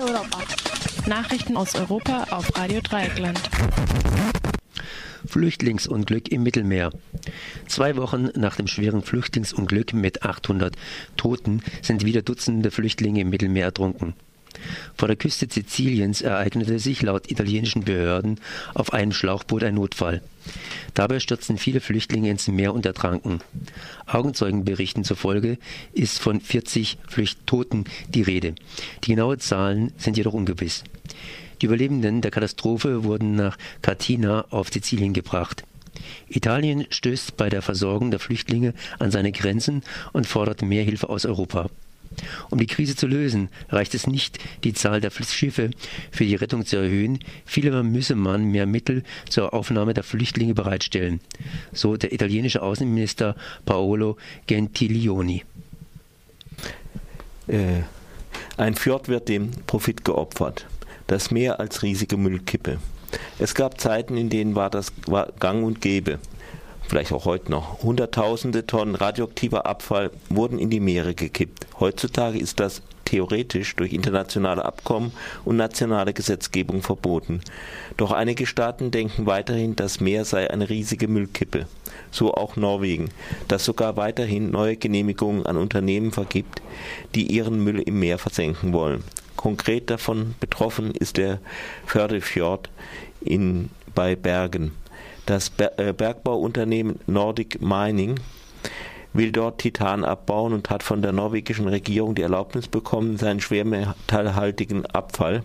Europa. Nachrichten aus Europa auf Radio Dreieckland. Flüchtlingsunglück im Mittelmeer. Zwei Wochen nach dem schweren Flüchtlingsunglück mit 800 Toten sind wieder Dutzende Flüchtlinge im Mittelmeer ertrunken. Vor der Küste Siziliens ereignete sich laut italienischen Behörden auf einem Schlauchboot ein Notfall. Dabei stürzten viele Flüchtlinge ins Meer und ertranken. Augenzeugenberichten zufolge ist von 40 Flüchttoten die Rede. Die genauen Zahlen sind jedoch ungewiss. Die Überlebenden der Katastrophe wurden nach Cattina auf Sizilien gebracht. Italien stößt bei der Versorgung der Flüchtlinge an seine Grenzen und fordert mehr Hilfe aus Europa. Um die Krise zu lösen, reicht es nicht, die Zahl der Schiffe für die Rettung zu erhöhen. Vielmehr müsse man mehr Mittel zur Aufnahme der Flüchtlinge bereitstellen, so der italienische Außenminister Paolo Gentiloni. Äh, ein Fjord wird dem Profit geopfert. Das Meer als riesige Müllkippe. Es gab Zeiten, in denen war das war gang und gäbe vielleicht auch heute noch. Hunderttausende Tonnen radioaktiver Abfall wurden in die Meere gekippt. Heutzutage ist das theoretisch durch internationale Abkommen und nationale Gesetzgebung verboten. Doch einige Staaten denken weiterhin, das Meer sei eine riesige Müllkippe. So auch Norwegen, das sogar weiterhin neue Genehmigungen an Unternehmen vergibt, die ihren Müll im Meer versenken wollen. Konkret davon betroffen ist der Fördefjord in, bei Bergen. Das äh, Bergbauunternehmen Nordic Mining will dort Titan abbauen und hat von der norwegischen Regierung die Erlaubnis bekommen, seinen schwermetallhaltigen Abfall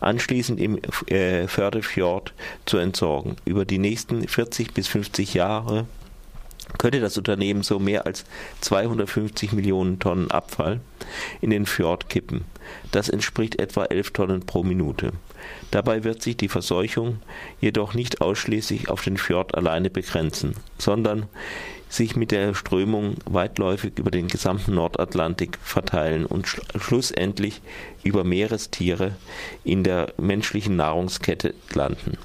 anschließend im äh, Fördefjord zu entsorgen. Über die nächsten 40 bis 50 Jahre könnte das Unternehmen so mehr als 250 Millionen Tonnen Abfall in den Fjord kippen. Das entspricht etwa 11 Tonnen pro Minute. Dabei wird sich die Verseuchung jedoch nicht ausschließlich auf den Fjord alleine begrenzen, sondern sich mit der Strömung weitläufig über den gesamten Nordatlantik verteilen und sch schlussendlich über Meerestiere in der menschlichen Nahrungskette landen.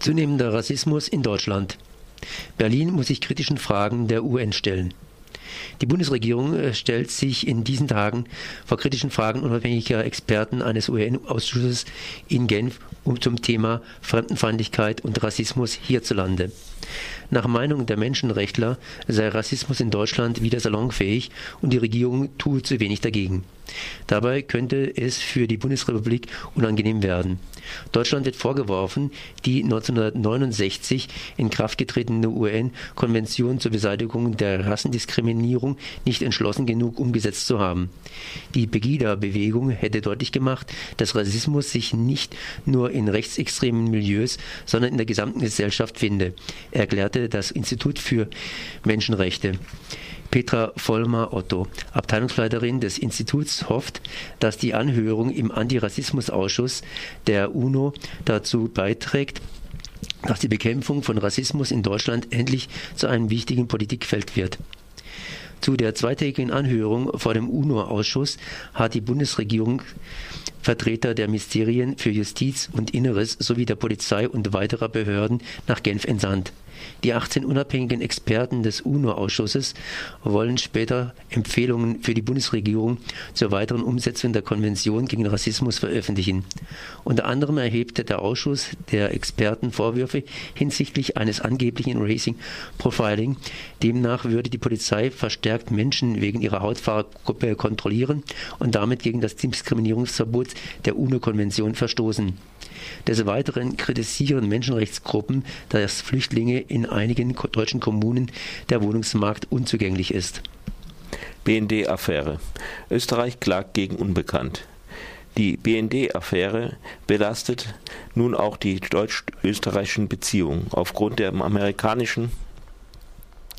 Zunehmender Rassismus in Deutschland. Berlin muss sich kritischen Fragen der UN stellen. Die Bundesregierung äh, stellt sich in diesen Tagen vor kritischen Fragen unabhängiger Experten eines UN-Ausschusses in Genf um zum Thema Fremdenfeindlichkeit und Rassismus hierzulande. Nach Meinung der Menschenrechtler sei Rassismus in Deutschland wieder salonfähig und die Regierung tue zu wenig dagegen. Dabei könnte es für die Bundesrepublik unangenehm werden. Deutschland wird vorgeworfen, die 1969 in Kraft getretene UN-Konvention zur Beseitigung der Rassendiskriminierung nicht entschlossen genug umgesetzt zu haben. Die Pegida-Bewegung hätte deutlich gemacht, dass Rassismus sich nicht nur in rechtsextremen Milieus, sondern in der gesamten Gesellschaft finde, erklärte das Institut für Menschenrechte. Petra Vollmer-Otto, Abteilungsleiterin des Instituts, hofft, dass die Anhörung im Antirassismusausschuss der UNO dazu beiträgt, dass die Bekämpfung von Rassismus in Deutschland endlich zu einem wichtigen Politikfeld wird. Zu der zweitägigen Anhörung vor dem UNO-Ausschuss hat die Bundesregierung Vertreter der Ministerien für Justiz und Inneres sowie der Polizei und weiterer Behörden nach Genf entsandt. Die 18 unabhängigen Experten des UNO-Ausschusses wollen später Empfehlungen für die Bundesregierung zur weiteren Umsetzung der Konvention gegen Rassismus veröffentlichen. Unter anderem erhebt der Ausschuss der Experten Vorwürfe hinsichtlich eines angeblichen Racing Profiling. Demnach würde die Polizei verstärkt Menschen wegen ihrer Hautfarbe kontrollieren und damit gegen das Diskriminierungsverbot der UNO-Konvention verstoßen. Des Weiteren kritisieren Menschenrechtsgruppen, dass Flüchtlinge in einigen deutschen Kommunen der Wohnungsmarkt unzugänglich ist. BND-Affäre. Österreich klagt gegen Unbekannt. Die BND-Affäre belastet nun auch die deutsch-österreichischen Beziehungen. Aufgrund der amerikanischen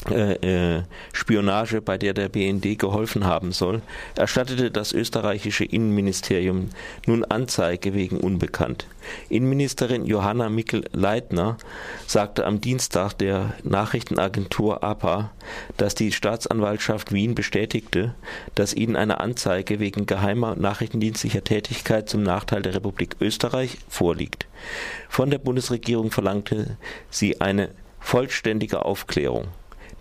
äh, äh, Spionage, bei der der BND geholfen haben soll, erstattete das österreichische Innenministerium nun Anzeige wegen Unbekannt. Innenministerin Johanna Mickel-Leitner sagte am Dienstag der Nachrichtenagentur APA, dass die Staatsanwaltschaft Wien bestätigte, dass ihnen eine Anzeige wegen geheimer nachrichtendienstlicher Tätigkeit zum Nachteil der Republik Österreich vorliegt. Von der Bundesregierung verlangte sie eine vollständige Aufklärung.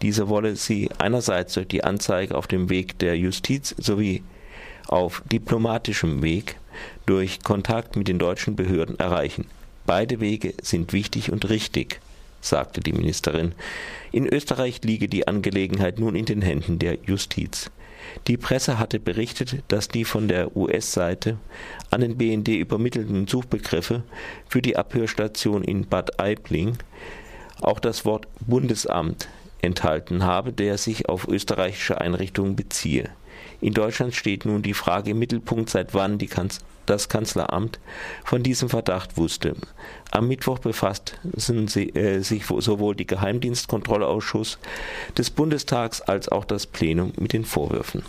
Diese wolle sie einerseits durch die Anzeige auf dem Weg der Justiz sowie auf diplomatischem Weg durch Kontakt mit den deutschen Behörden erreichen. Beide Wege sind wichtig und richtig, sagte die Ministerin. In Österreich liege die Angelegenheit nun in den Händen der Justiz. Die Presse hatte berichtet, dass die von der US-Seite an den BND übermittelten Suchbegriffe für die Abhörstation in Bad Aibling auch das Wort Bundesamt enthalten habe, der sich auf österreichische Einrichtungen beziehe. In Deutschland steht nun die Frage im Mittelpunkt, seit wann Kanz das Kanzleramt von diesem Verdacht wusste. Am Mittwoch befassten äh, sich sowohl die Geheimdienstkontrollausschuss des Bundestags als auch das Plenum mit den Vorwürfen.